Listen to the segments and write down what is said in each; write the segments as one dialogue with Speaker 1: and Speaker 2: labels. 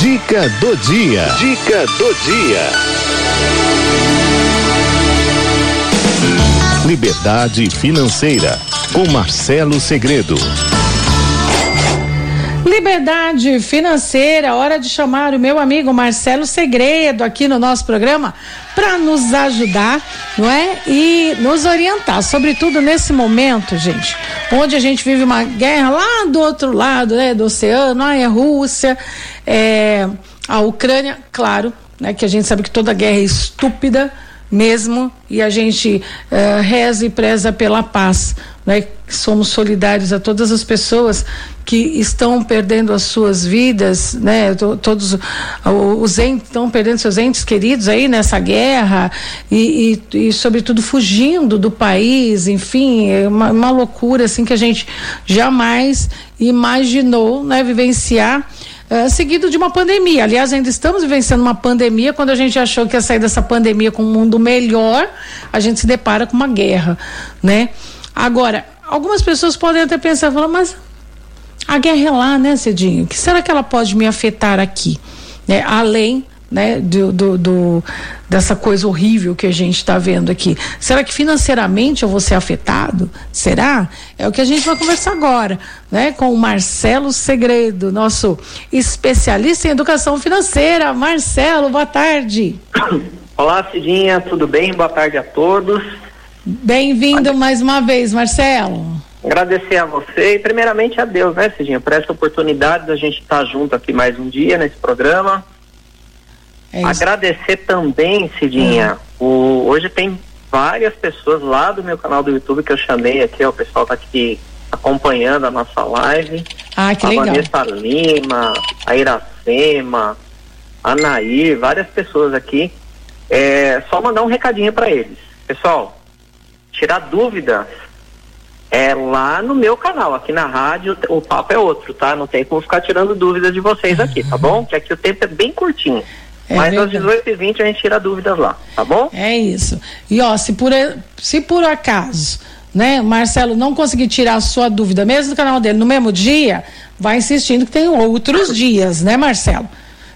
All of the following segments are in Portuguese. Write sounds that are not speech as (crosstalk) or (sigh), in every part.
Speaker 1: Dica do dia. Dica do dia. Liberdade financeira com Marcelo Segredo.
Speaker 2: Liberdade financeira, hora de chamar o meu amigo Marcelo Segredo aqui no nosso programa para nos ajudar, não é? E nos orientar, sobretudo nesse momento, gente, onde a gente vive uma guerra lá do outro lado, né, do oceano, aí a Rússia, é, a Ucrânia, claro, né, que a gente sabe que toda guerra é estúpida, mesmo e a gente uh, reza e preza pela paz, né? Somos solidários a todas as pessoas que estão perdendo as suas vidas, né? Todos os entes estão perdendo seus entes queridos aí nessa guerra e, e, e sobretudo fugindo do país, enfim, é uma, uma loucura assim que a gente jamais imaginou, né? Vivenciar uh, seguido de uma pandemia. Aliás, ainda estamos vivenciando uma pandemia. Quando a gente achou que ia sair dessa pandemia com um mundo melhor, a gente se depara com uma guerra, né? Agora, algumas pessoas podem até pensar, falar, mas a guerra é lá, né, Cedinho? O que será que ela pode me afetar aqui? Né? Além né, do, do, do, dessa coisa horrível que a gente está vendo aqui. Será que financeiramente eu vou ser afetado? Será? É o que a gente vai conversar agora, né, com o Marcelo Segredo, nosso especialista em educação financeira. Marcelo, boa tarde.
Speaker 3: Olá, Cidinha, tudo bem? Boa tarde a todos.
Speaker 2: Bem-vindo mais uma vez, Marcelo.
Speaker 3: Agradecer a você e primeiramente a Deus, né, Cidinha, por essa oportunidade da gente estar tá junto aqui mais um dia nesse programa é Agradecer também, Cidinha. Uhum. O, hoje tem várias pessoas lá do meu canal do YouTube que eu chamei aqui, ó, o pessoal tá aqui acompanhando a nossa live.
Speaker 2: Ah, que
Speaker 3: a
Speaker 2: legal.
Speaker 3: Vanessa Lima, a Iracema, a Nair, várias pessoas aqui. É só mandar um recadinho para eles. Pessoal, tirar dúvidas é lá no meu canal, aqui na rádio o papo é outro, tá? Não tem como ficar tirando dúvidas de vocês aqui, tá bom? Que aqui o tempo é bem curtinho. É Mas verdade. às 18h20 a gente tira dúvidas lá, tá bom?
Speaker 2: É isso. E ó, se por, se por acaso, né, Marcelo não conseguir tirar a sua dúvida, mesmo no canal dele, no mesmo dia, vai insistindo que tem outros dias, né, Marcelo?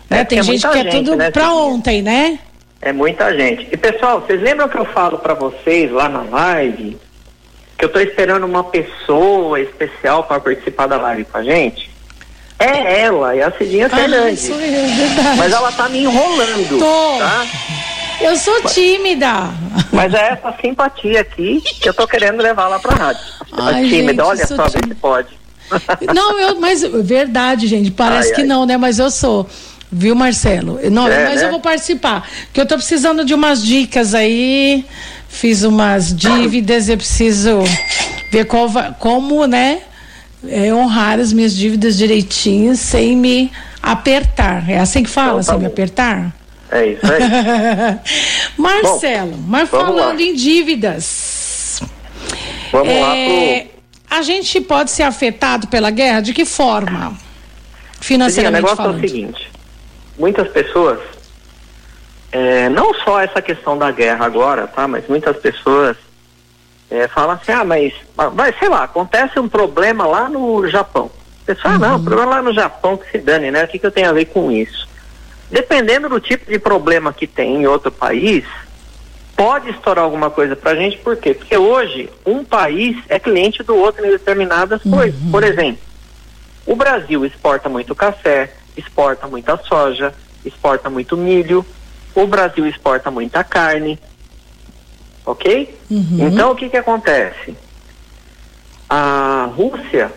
Speaker 3: É,
Speaker 2: né? Tem
Speaker 3: é
Speaker 2: gente que quer tudo né, pra ontem, né?
Speaker 3: É muita gente. E pessoal, vocês lembram que eu falo para vocês lá na live que eu tô esperando uma pessoa especial para participar da live com a gente? É ela, é a Cidinha ah, Fernandes.
Speaker 2: Isso é verdade.
Speaker 3: Mas ela tá me enrolando.
Speaker 2: Tô.
Speaker 3: Tá?
Speaker 2: Eu sou tímida.
Speaker 3: Mas é essa simpatia aqui que eu tô querendo levar lá pra rádio. Ai, tímida, gente, olha só, vê se pode.
Speaker 2: Não, eu, mas verdade, gente, parece ai, que ai. não, né? Mas eu sou. Viu, Marcelo? Não, é, mas né? eu vou participar. Porque eu tô precisando de umas dicas aí. Fiz umas (coughs) dívidas, eu preciso ver como, né? É, honrar as minhas dívidas direitinho sem me apertar. É assim que fala, então, tá sem me apertar?
Speaker 3: É isso aí. (laughs)
Speaker 2: Marcelo, Bom, mas falando lá. em dívidas.
Speaker 3: Vamos é, lá pro...
Speaker 2: A gente pode ser afetado pela guerra? De que forma? Financeiramente
Speaker 3: Sim, o negócio
Speaker 2: falando.
Speaker 3: é o seguinte: muitas pessoas, é, não só essa questão da guerra agora, tá? Mas muitas pessoas é, fala assim, ah, mas vai, sei lá, acontece um problema lá no Japão. Pessoal, uhum. ah, não, problema lá no Japão que se dane, né? O que, que eu tenho a ver com isso? Dependendo do tipo de problema que tem em outro país, pode estourar alguma coisa pra gente, por quê? Porque hoje um país é cliente do outro em determinadas uhum. coisas. Por exemplo, o Brasil exporta muito café, exporta muita soja, exporta muito milho, o Brasil exporta muita carne, ok? Uhum. Então o que que acontece? A Rússia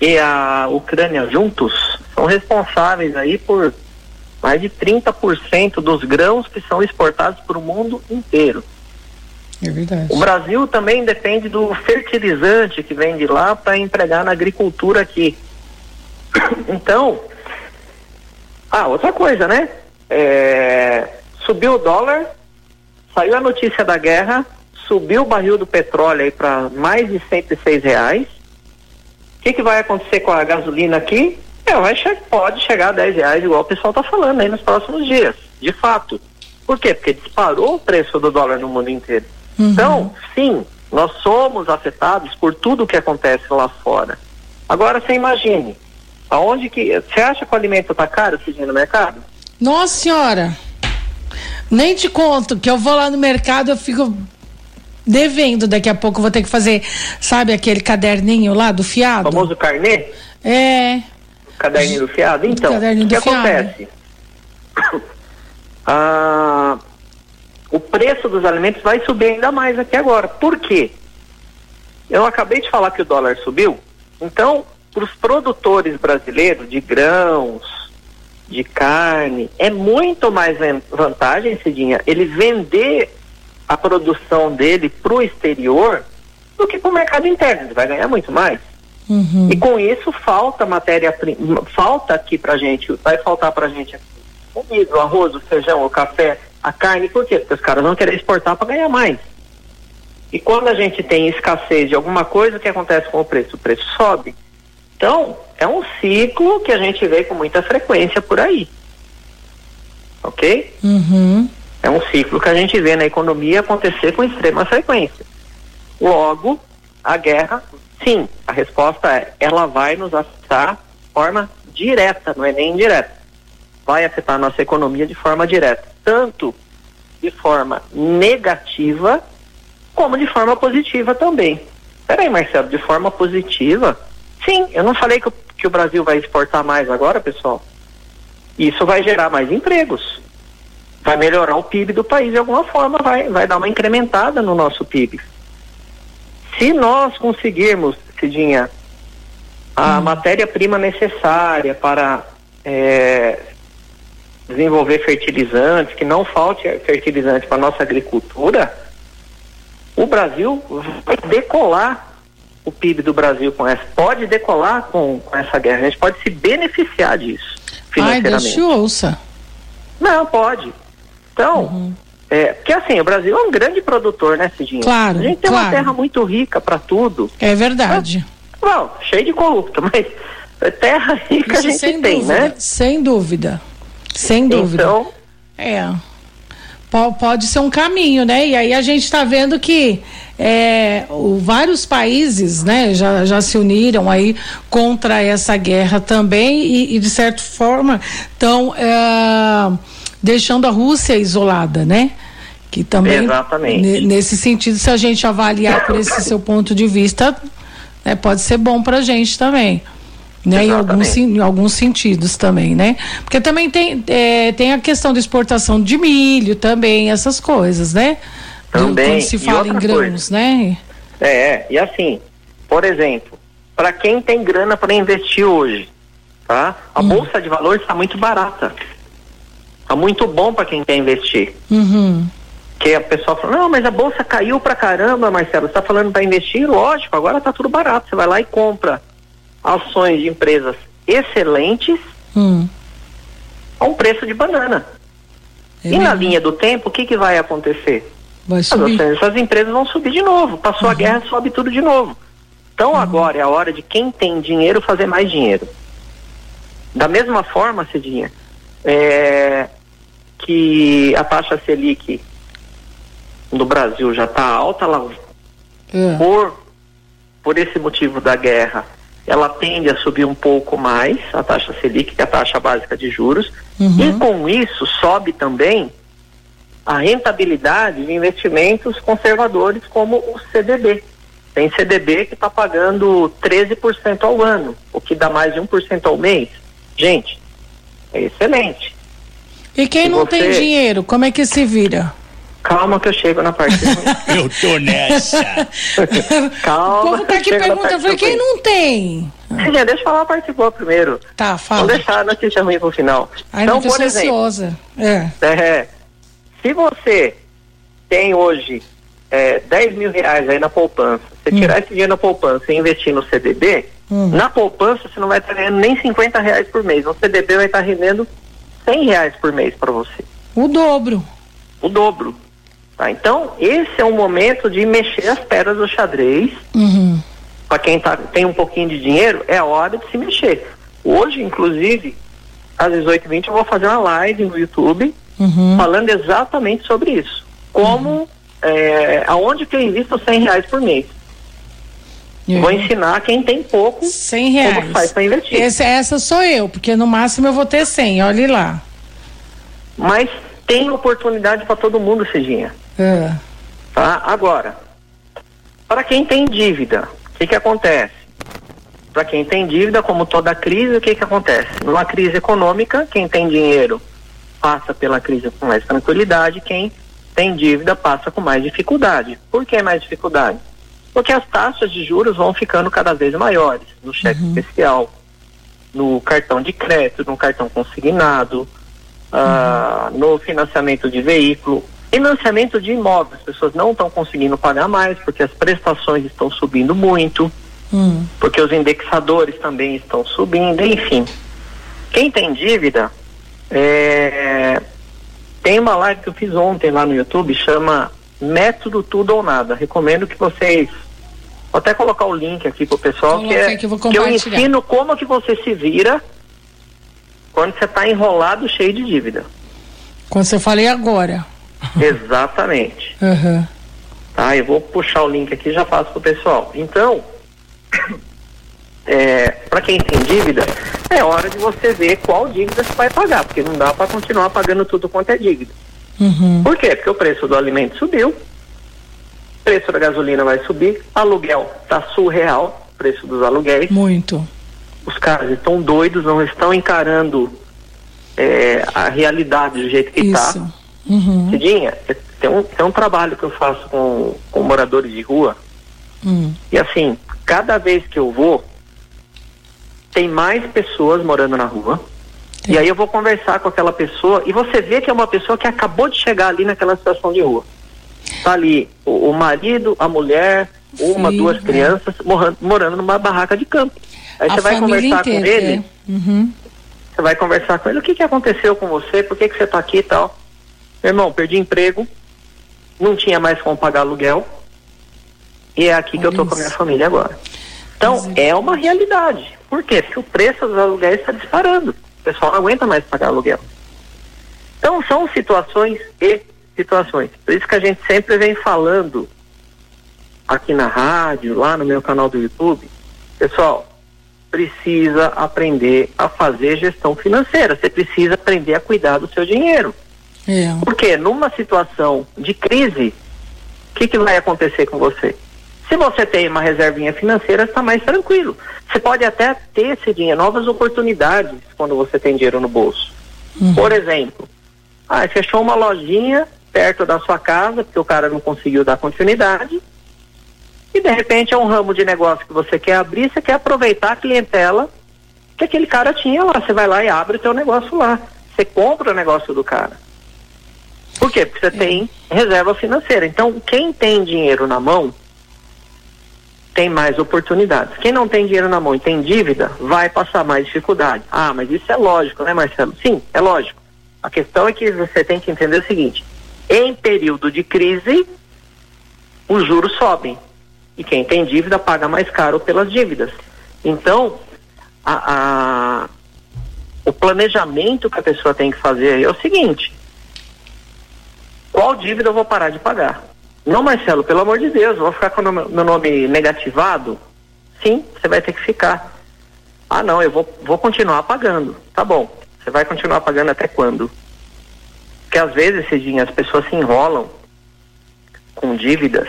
Speaker 3: e a Ucrânia juntos são responsáveis aí por mais de 30% dos grãos que são exportados para o mundo inteiro.
Speaker 2: É verdade.
Speaker 3: O Brasil também depende do fertilizante que vem de lá para empregar na agricultura aqui. (coughs) Então, ah, outra coisa, né? É, subiu o dólar, Saiu a notícia da guerra, subiu o barril do petróleo aí para mais de 106 reais. O que, que vai acontecer com a gasolina aqui? É, che pode chegar a 10 reais, igual o pessoal está falando aí nos próximos dias, de fato. Por quê? Porque disparou o preço do dólar no mundo inteiro. Uhum. Então, sim, nós somos afetados por tudo o que acontece lá fora. Agora, você imagine, Aonde que. Você acha que o alimento tá caro, Cidinha, no mercado?
Speaker 2: Nossa senhora! Nem te conto que eu vou lá no mercado, eu fico devendo. Daqui a pouco vou ter que fazer, sabe, aquele caderninho lá do fiado?
Speaker 3: O famoso carnê?
Speaker 2: É.
Speaker 3: Caderninho do fiado? Então, o que acontece? (coughs) ah, o preço dos alimentos vai subir ainda mais aqui agora. Por quê? Eu acabei de falar que o dólar subiu, então, para os produtores brasileiros de grãos, de carne, é muito mais vantagem, Cidinha, ele vender a produção dele para o exterior do que para o mercado interno. Ele vai ganhar muito mais. Uhum. E com isso falta matéria falta aqui para gente, vai faltar para gente o milho, o arroz, o feijão, o café, a carne, por quê? Porque os caras vão querer exportar para ganhar mais. E quando a gente tem escassez de alguma coisa, o que acontece com o preço? O preço sobe. Então, é um ciclo que a gente vê com muita frequência por aí. Ok?
Speaker 2: Uhum.
Speaker 3: É um ciclo que a gente vê na economia acontecer com extrema frequência. Logo, a guerra, sim, a resposta é, ela vai nos afetar de forma direta, não é nem indireta. Vai afetar a nossa economia de forma direta, tanto de forma negativa, como de forma positiva também. Peraí, Marcelo, de forma positiva, Sim, eu não falei que o, que o Brasil vai exportar mais agora, pessoal. Isso vai gerar mais empregos. Vai melhorar o PIB do país de alguma forma, vai, vai dar uma incrementada no nosso PIB. Se nós conseguirmos, Cidinha, a hum. matéria-prima necessária para é, desenvolver fertilizantes, que não falte fertilizante para a nossa agricultura, o Brasil vai decolar o PIB do Brasil com essa. Pode decolar com, com essa guerra. A gente pode se beneficiar disso.
Speaker 2: Ai, Deus te ouça.
Speaker 3: Não, pode. Então, uhum. é, porque assim, o Brasil é um grande produtor, né, Cidinha?
Speaker 2: Claro.
Speaker 3: A gente tem
Speaker 2: claro.
Speaker 3: uma terra muito rica para tudo.
Speaker 2: É verdade.
Speaker 3: bom, cheio de corrupto, (laughs) mas terra rica Isso a gente tem,
Speaker 2: dúvida,
Speaker 3: né?
Speaker 2: Sem dúvida. Sem dúvida.
Speaker 3: Então.
Speaker 2: É. Pode ser um caminho, né? E aí a gente está vendo que é, o, vários países né, já, já se uniram aí contra essa guerra também e, e de certa forma estão é, deixando a Rússia isolada, né? Que também
Speaker 3: Exatamente.
Speaker 2: nesse sentido, se a gente avaliar por esse seu ponto de vista, né, pode ser bom para a gente também. Né, em, alguns, em alguns sentidos também, né? Porque também tem, é, tem a questão da exportação de milho também, essas coisas, né?
Speaker 3: Também.
Speaker 2: Quando se fala em grãos, coisa. né?
Speaker 3: É, é, e assim, por exemplo, para quem tem grana para investir hoje, tá? A hum. bolsa de valores está muito barata. Tá muito bom para quem quer investir.
Speaker 2: Uhum.
Speaker 3: Que a pessoa fala, não, mas a bolsa caiu pra caramba, Marcelo. Você tá falando para investir? Lógico, agora tá tudo barato. Você vai lá e compra ações de empresas excelentes
Speaker 2: hum.
Speaker 3: a um preço de banana. É e mesmo. na linha do tempo, o que, que vai acontecer?
Speaker 2: Vai subir.
Speaker 3: Essas empresas vão subir de novo. Passou uhum. a guerra, sobe tudo de novo. Então uhum. agora é a hora de quem tem dinheiro fazer mais dinheiro. Da mesma forma, Cidinha, é, que a taxa Selic no Brasil já está alta, ela,
Speaker 2: é.
Speaker 3: por, por esse motivo da guerra, ela tende a subir um pouco mais, a taxa Selic, que é a taxa básica de juros,
Speaker 2: uhum.
Speaker 3: e com isso sobe também a rentabilidade de investimentos conservadores como o CDB. Tem CDB que está pagando 13% ao ano, o que dá mais de 1% ao mês. Gente, é excelente.
Speaker 2: E quem não você... tem dinheiro, como é que se vira?
Speaker 3: Calma que eu chego na parte. (laughs)
Speaker 4: eu tô nessa. (laughs)
Speaker 3: Calma.
Speaker 2: O povo tá aqui perguntando, eu falei, quem não tem?
Speaker 3: Sim, deixa eu falar a parte boa primeiro.
Speaker 2: Tá, fala.
Speaker 3: Vamos deixar a notícia ruim pro final.
Speaker 2: Ai, então, por exemplo, ansiosa. É.
Speaker 3: é. Se você tem hoje é, 10 mil reais aí na poupança, você hum. tirar esse dinheiro na poupança e investir no CDB, hum. na poupança você não vai estar ganhando nem 50 reais por mês. No CDB vai estar rendendo 100 reais por mês para você.
Speaker 2: O dobro.
Speaker 3: O dobro. Tá? Então, esse é o momento de mexer as pedras do xadrez.
Speaker 2: Uhum.
Speaker 3: Para quem tá, tem um pouquinho de dinheiro, é a hora de se mexer. Hoje, inclusive, às 18h20, eu vou fazer uma live no YouTube
Speaker 2: uhum.
Speaker 3: falando exatamente sobre isso. Como, uhum. é, aonde que eu invisto 100 reais por mês. Uhum. Vou ensinar quem tem pouco
Speaker 2: 100 reais.
Speaker 3: como faz para investir.
Speaker 2: Esse, essa sou eu, porque no máximo eu vou ter 100, olhe lá.
Speaker 3: Mas tem oportunidade para todo mundo, Cidinha.
Speaker 2: É.
Speaker 3: Tá? Agora, para quem tem dívida, o que, que acontece? Para quem tem dívida, como toda crise, o que, que acontece? Numa crise econômica, quem tem dinheiro passa pela crise com mais tranquilidade, quem tem dívida passa com mais dificuldade. Por que mais dificuldade? Porque as taxas de juros vão ficando cada vez maiores no cheque uhum. especial, no cartão de crédito, no cartão consignado, uh, no financiamento de veículo, financiamento de imóveis. As pessoas não estão conseguindo pagar mais porque as prestações estão subindo muito, uhum. porque os indexadores também estão subindo, enfim. Quem tem dívida, é, tem uma live que eu fiz ontem lá no YouTube, chama Método Tudo ou Nada. Recomendo que vocês. Vou até colocar o link aqui pro pessoal, que, é, que, eu que eu ensino como que você se vira quando você está enrolado cheio de dívida.
Speaker 2: Quando você falei agora. (laughs)
Speaker 3: Exatamente.
Speaker 2: Uhum.
Speaker 3: Tá, eu vou puxar o link aqui e já passo pro pessoal. Então, é, para quem tem dívida, é hora de você ver qual dívida você vai pagar, porque não dá para continuar pagando tudo quanto é dívida.
Speaker 2: Uhum.
Speaker 3: Por quê? Porque o preço do alimento subiu, o preço da gasolina vai subir, aluguel está surreal, preço dos aluguéis.
Speaker 2: Muito.
Speaker 3: Os caras estão doidos, não estão encarando é, a realidade do jeito que está.
Speaker 2: Uhum.
Speaker 3: Cidinha, tem um, tem um trabalho que eu faço com, com moradores de rua.
Speaker 2: Uhum.
Speaker 3: E assim, cada vez que eu vou, tem mais pessoas morando na rua. E aí eu vou conversar com aquela pessoa e você vê que é uma pessoa que acabou de chegar ali naquela situação de rua. Tá ali o, o marido, a mulher, uma, duas é. crianças morando, morando numa barraca de campo. Aí a você vai conversar inteira, com ele.
Speaker 2: É. Uhum.
Speaker 3: Você vai conversar com ele, o que, que aconteceu com você, por que, que você está aqui e tal. Meu irmão, perdi emprego, não tinha mais como pagar aluguel. E é aqui Olha que eu tô isso. com a minha família agora. Então, é uma realidade. Por quê? Porque o preço dos aluguéis está disparando. O pessoal não aguenta mais pagar aluguel. Então, são situações e situações. Por isso que a gente sempre vem falando aqui na rádio, lá no meu canal do YouTube. Pessoal, precisa aprender a fazer gestão financeira. Você precisa aprender a cuidar do seu dinheiro.
Speaker 2: É.
Speaker 3: Porque numa situação de crise, o que, que vai acontecer com você? Se você tem uma reservinha financeira, está mais tranquilo. Você pode até ter esse dinheiro, novas oportunidades quando você tem dinheiro no bolso. Uhum. Por exemplo, ah, fechou uma lojinha perto da sua casa, porque o cara não conseguiu dar continuidade, e de repente é um ramo de negócio que você quer abrir, você quer aproveitar a clientela que aquele cara tinha lá. Você vai lá e abre o teu negócio lá. Você compra o negócio do cara. Por quê? Porque você é. tem reserva financeira. Então, quem tem dinheiro na mão tem mais oportunidades. Quem não tem dinheiro na mão e tem dívida, vai passar mais dificuldade. Ah, mas isso é lógico, né, Marcelo? Sim, é lógico. A questão é que você tem que entender o seguinte: em período de crise, os juros sobem. E quem tem dívida paga mais caro pelas dívidas. Então, a, a, o planejamento que a pessoa tem que fazer é o seguinte: qual dívida eu vou parar de pagar? Não, Marcelo, pelo amor de Deus, vou ficar com o meu nome negativado? Sim, você vai ter que ficar. Ah, não, eu vou, vou continuar pagando. Tá bom. Você vai continuar pagando até quando? Porque às vezes, Cidinha, as pessoas se enrolam com dívidas,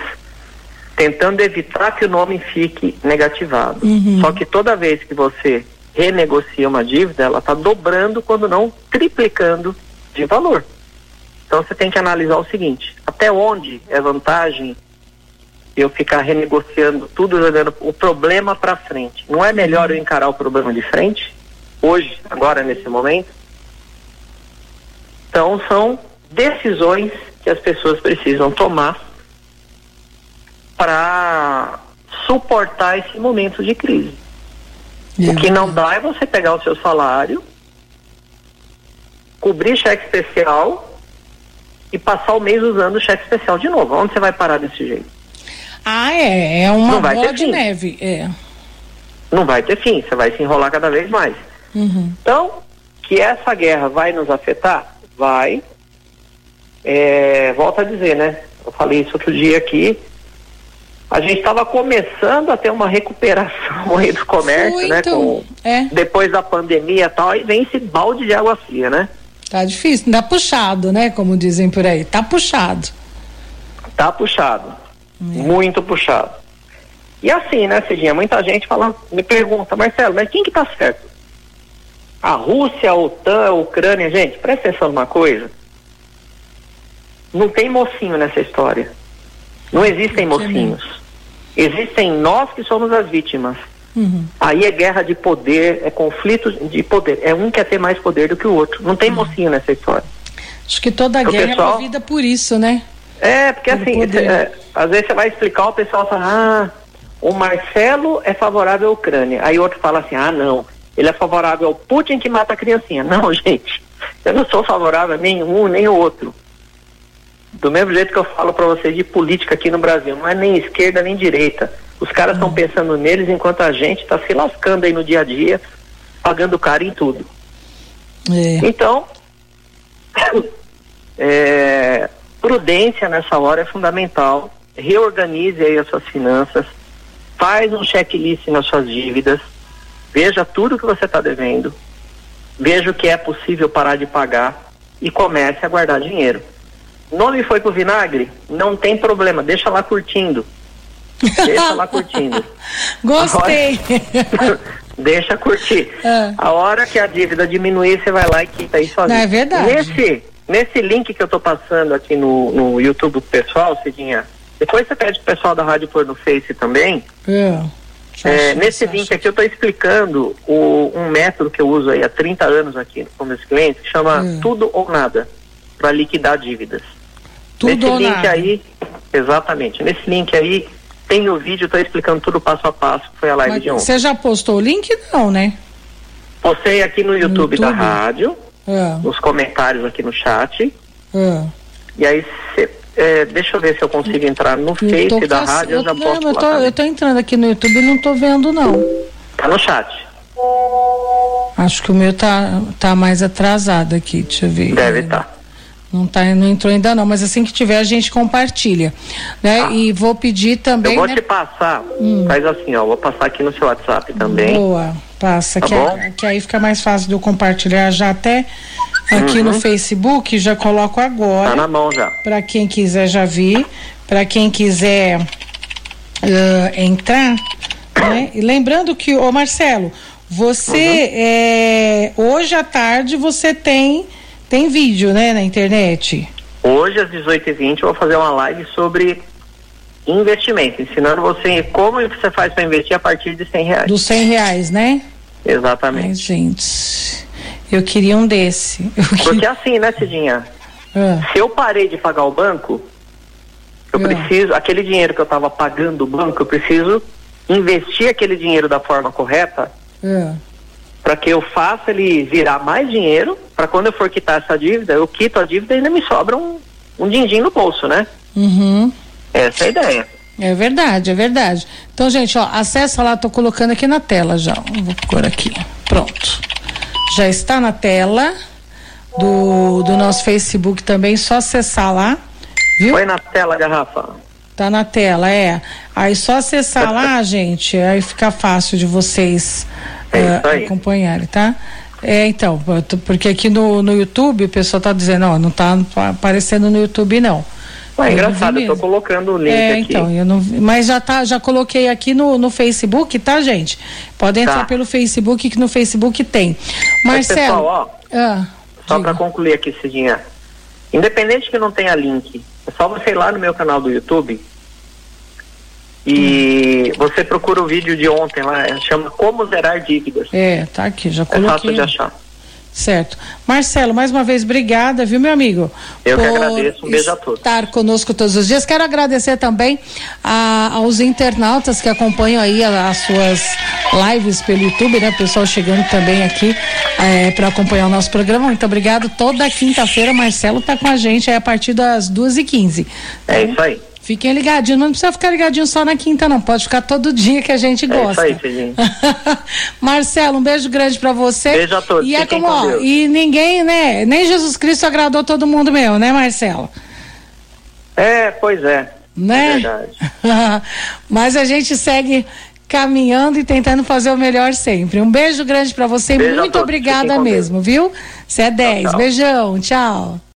Speaker 3: tentando evitar que o nome fique negativado.
Speaker 2: Uhum.
Speaker 3: Só que toda vez que você renegocia uma dívida, ela está dobrando, quando não triplicando de valor. Então você tem que analisar o seguinte: até onde é vantagem eu ficar renegociando tudo, jogando o problema para frente? Não é melhor eu encarar o problema de frente, hoje, agora, nesse momento? Então são decisões que as pessoas precisam tomar para suportar esse momento de crise. O que não dá é você pegar o seu salário, cobrir cheque especial e passar o mês usando o cheque especial de novo. Onde você vai parar desse jeito?
Speaker 2: Ah, é. É uma bola de neve. É.
Speaker 3: Não vai ter fim. Você vai se enrolar cada vez mais.
Speaker 2: Uhum.
Speaker 3: Então, que essa guerra vai nos afetar? Vai. É, volto a dizer, né? Eu falei isso outro dia aqui. a gente estava começando a ter uma recuperação (laughs) aí do comércio,
Speaker 2: Foi,
Speaker 3: né?
Speaker 2: então,
Speaker 3: com-
Speaker 2: é.
Speaker 3: Depois da pandemia e tal, e vem esse balde de água fria, né?
Speaker 2: Tá difícil, tá puxado, né? Como dizem por aí. Tá puxado.
Speaker 3: Tá puxado. Muito puxado. E assim, né, Cidinha? Muita gente fala, me pergunta, Marcelo, mas quem que tá certo? A Rússia, a OTAN, a Ucrânia, gente, presta atenção numa coisa. Não tem mocinho nessa história. Não existem mocinhos. Existem nós que somos as vítimas.
Speaker 2: Uhum.
Speaker 3: Aí é guerra de poder, é conflito de poder. É um que quer ter mais poder do que o outro. Não tem
Speaker 2: Uhum.
Speaker 3: mocinho nessa história.
Speaker 2: Acho que toda
Speaker 3: Pro
Speaker 2: guerra
Speaker 3: pessoal-
Speaker 2: é movida por isso, né?
Speaker 3: É, porque
Speaker 2: Pelo
Speaker 3: assim, é, às vezes você vai explicar, o pessoal fala, ah, o Marcelo é favorável à Ucrânia. Aí outro fala assim, ah, não, ele é favorável ao Putin que mata a criancinha. (laughs) Não, gente, eu não sou favorável a nenhum nem o outro. Do mesmo jeito que eu falo pra vocês de política aqui no Brasil, não é nem esquerda nem direita. Os caras estão pensando neles enquanto a gente está se lascando aí no dia a dia, pagando caro em tudo.
Speaker 2: É.
Speaker 3: Então, (coughs) é, prudência nessa hora é fundamental. Reorganize aí as suas finanças, faz um checklist nas suas dívidas, veja tudo que você está devendo, veja o que é possível parar de pagar e comece a guardar dinheiro. Nome foi pro vinagre? Não tem problema, deixa lá curtindo. Deixa lá curtindo.
Speaker 2: Gostei. (laughs)
Speaker 3: Deixa curtir.
Speaker 2: É.
Speaker 3: A hora que a dívida diminuir, você vai lá e quita aí sozinho.
Speaker 2: Não, é verdade.
Speaker 3: Nesse, nesse link que eu tô passando aqui no, no YouTube pro pessoal, Cidinha, depois você pede pro pessoal da rádio pôr no Face também.
Speaker 2: Já
Speaker 3: É, nesse link
Speaker 2: achei.
Speaker 3: aqui eu tô explicando o, um método que eu uso aí há 30 anos aqui com meus clientes, que chama
Speaker 2: Hum.
Speaker 3: Tudo ou Nada, para liquidar dívidas.
Speaker 2: Tudo
Speaker 3: nesse link
Speaker 2: nada.
Speaker 3: aí, exatamente, nesse link aí tem o vídeo, eu tô explicando tudo passo a passo, foi a live
Speaker 2: Mas
Speaker 3: de ontem.
Speaker 2: Você já postou o link? Não, né?
Speaker 3: Postei aqui no YouTube, da
Speaker 2: YouTube?
Speaker 3: rádio,
Speaker 2: É.
Speaker 3: nos comentários aqui no chat.
Speaker 2: É.
Speaker 3: E aí, cê, é, deixa eu ver se eu consigo entrar no Face da rádio, eu já posto
Speaker 2: eu tô, eu tô entrando aqui no YouTube e não tô vendo, não.
Speaker 3: Tá no chat,
Speaker 2: Acho que o meu tá, tá mais atrasado aqui, deixa eu ver.
Speaker 3: deve estar.
Speaker 2: Não, tá, não entrou ainda não, mas assim que tiver a gente compartilha. Né? E vou pedir
Speaker 3: Eu
Speaker 2: também.
Speaker 3: vou
Speaker 2: né?
Speaker 3: te passar, faz assim, ó, vou passar aqui no seu WhatsApp também.
Speaker 2: Boa, passa,
Speaker 3: Tá
Speaker 2: que, que aí fica mais fácil de eu compartilhar já até aqui no Facebook, já coloco
Speaker 3: Tá
Speaker 2: agora.
Speaker 3: na mão já.
Speaker 2: para quem quiser já vir, para quem quiser ah, entrar, né? E lembrando que, ô Marcelo, você
Speaker 3: Uhum.
Speaker 2: é, hoje à tarde você tem tem vídeo, né, na internet.
Speaker 3: Hoje, às 18h20, eu vou fazer uma live sobre investimento, ensinando você como você faz para investir a partir de 100 reais.
Speaker 2: Dos 100 reais, né? Ai,
Speaker 3: Exatamente.
Speaker 2: gente, eu queria um desse. (laughs) Eu
Speaker 3: Porque
Speaker 2: queria...
Speaker 3: assim, né, Cidinha?
Speaker 2: Ah,
Speaker 3: Se eu parei de pagar o banco, eu
Speaker 2: É.
Speaker 3: preciso, aquele dinheiro que eu estava pagando o banco, eu preciso investir aquele dinheiro da forma correta
Speaker 2: ah.
Speaker 3: para que eu faça ele virar mais dinheiro, para quando eu for quitar essa dívida, eu quito a dívida e ainda me sobra um, um din-din no bolso, né?
Speaker 2: Uhum.
Speaker 3: Essa é a ideia.
Speaker 2: É verdade, é verdade. Então, gente, ó, acessa lá, tô colocando aqui na tela já. Vou pôr aqui. Pronto. Já está na tela do, do nosso Facebook também, só acessar lá. Viu?
Speaker 3: Põe na tela, garrafa.
Speaker 2: Tá na tela, é. Aí só acessar lá, (laughs) gente, aí fica fácil de vocês
Speaker 3: É aí.
Speaker 2: acompanharem, tá? É, então, porque aqui no, no YouTube o pessoal tá dizendo, ó, não tá aparecendo no YouTube, não.
Speaker 3: Ué,
Speaker 2: Eu
Speaker 3: engraçado, eu tô colocando o link
Speaker 2: É,
Speaker 3: aqui.
Speaker 2: então, eu não mas já tá, já coloquei aqui no, no Facebook, tá, gente? Podem entrar
Speaker 3: Tá.
Speaker 2: pelo Facebook, que no Facebook tem.
Speaker 3: Mas,
Speaker 2: Marcelo,
Speaker 3: pessoal, ó,
Speaker 2: ah,
Speaker 3: só para concluir aqui, Cidinha. Independente que não tenha link, é só você ir lá no meu canal do YouTube e você procura o vídeo de ontem lá, é, chama Como Zerar Dívidas.
Speaker 2: é, tá aqui, já
Speaker 3: É fácil
Speaker 2: coloquei.
Speaker 3: de achar.
Speaker 2: Certo. Marcelo, mais uma vez, obrigada, viu, meu amigo?
Speaker 3: Eu que agradeço. Um beijo a todos.
Speaker 2: Estar conosco todos os dias. Quero agradecer também a- aos internautas que acompanham aí as suas lives pelo YouTube, né? O pessoal chegando também aqui para acompanhar o nosso programa. Muito obrigado. Toda quinta-feira, Marcelo tá com a gente aí a partir das duas e quinze.
Speaker 3: É isso aí.
Speaker 2: Fiquem ligadinhos, mas não precisa ficar ligadinho só na quinta, não. Pode ficar todo dia que a gente gosta.
Speaker 3: É isso aí. (laughs)
Speaker 2: Marcelo, um beijo grande pra você.
Speaker 3: Beijo a todos,
Speaker 2: E é como,
Speaker 3: com
Speaker 2: ó, e ninguém, né? Nem Jesus Cristo agradou todo mundo meu, né, Marcelo?
Speaker 3: É, pois é.
Speaker 2: né?
Speaker 3: É verdade. (laughs)
Speaker 2: Mas a gente segue caminhando e tentando fazer o melhor sempre. Um beijo grande para você e
Speaker 3: Beijo a
Speaker 2: muito obrigada mesmo, viu? Você é 10.
Speaker 3: tchau.
Speaker 2: Beijão, tchau.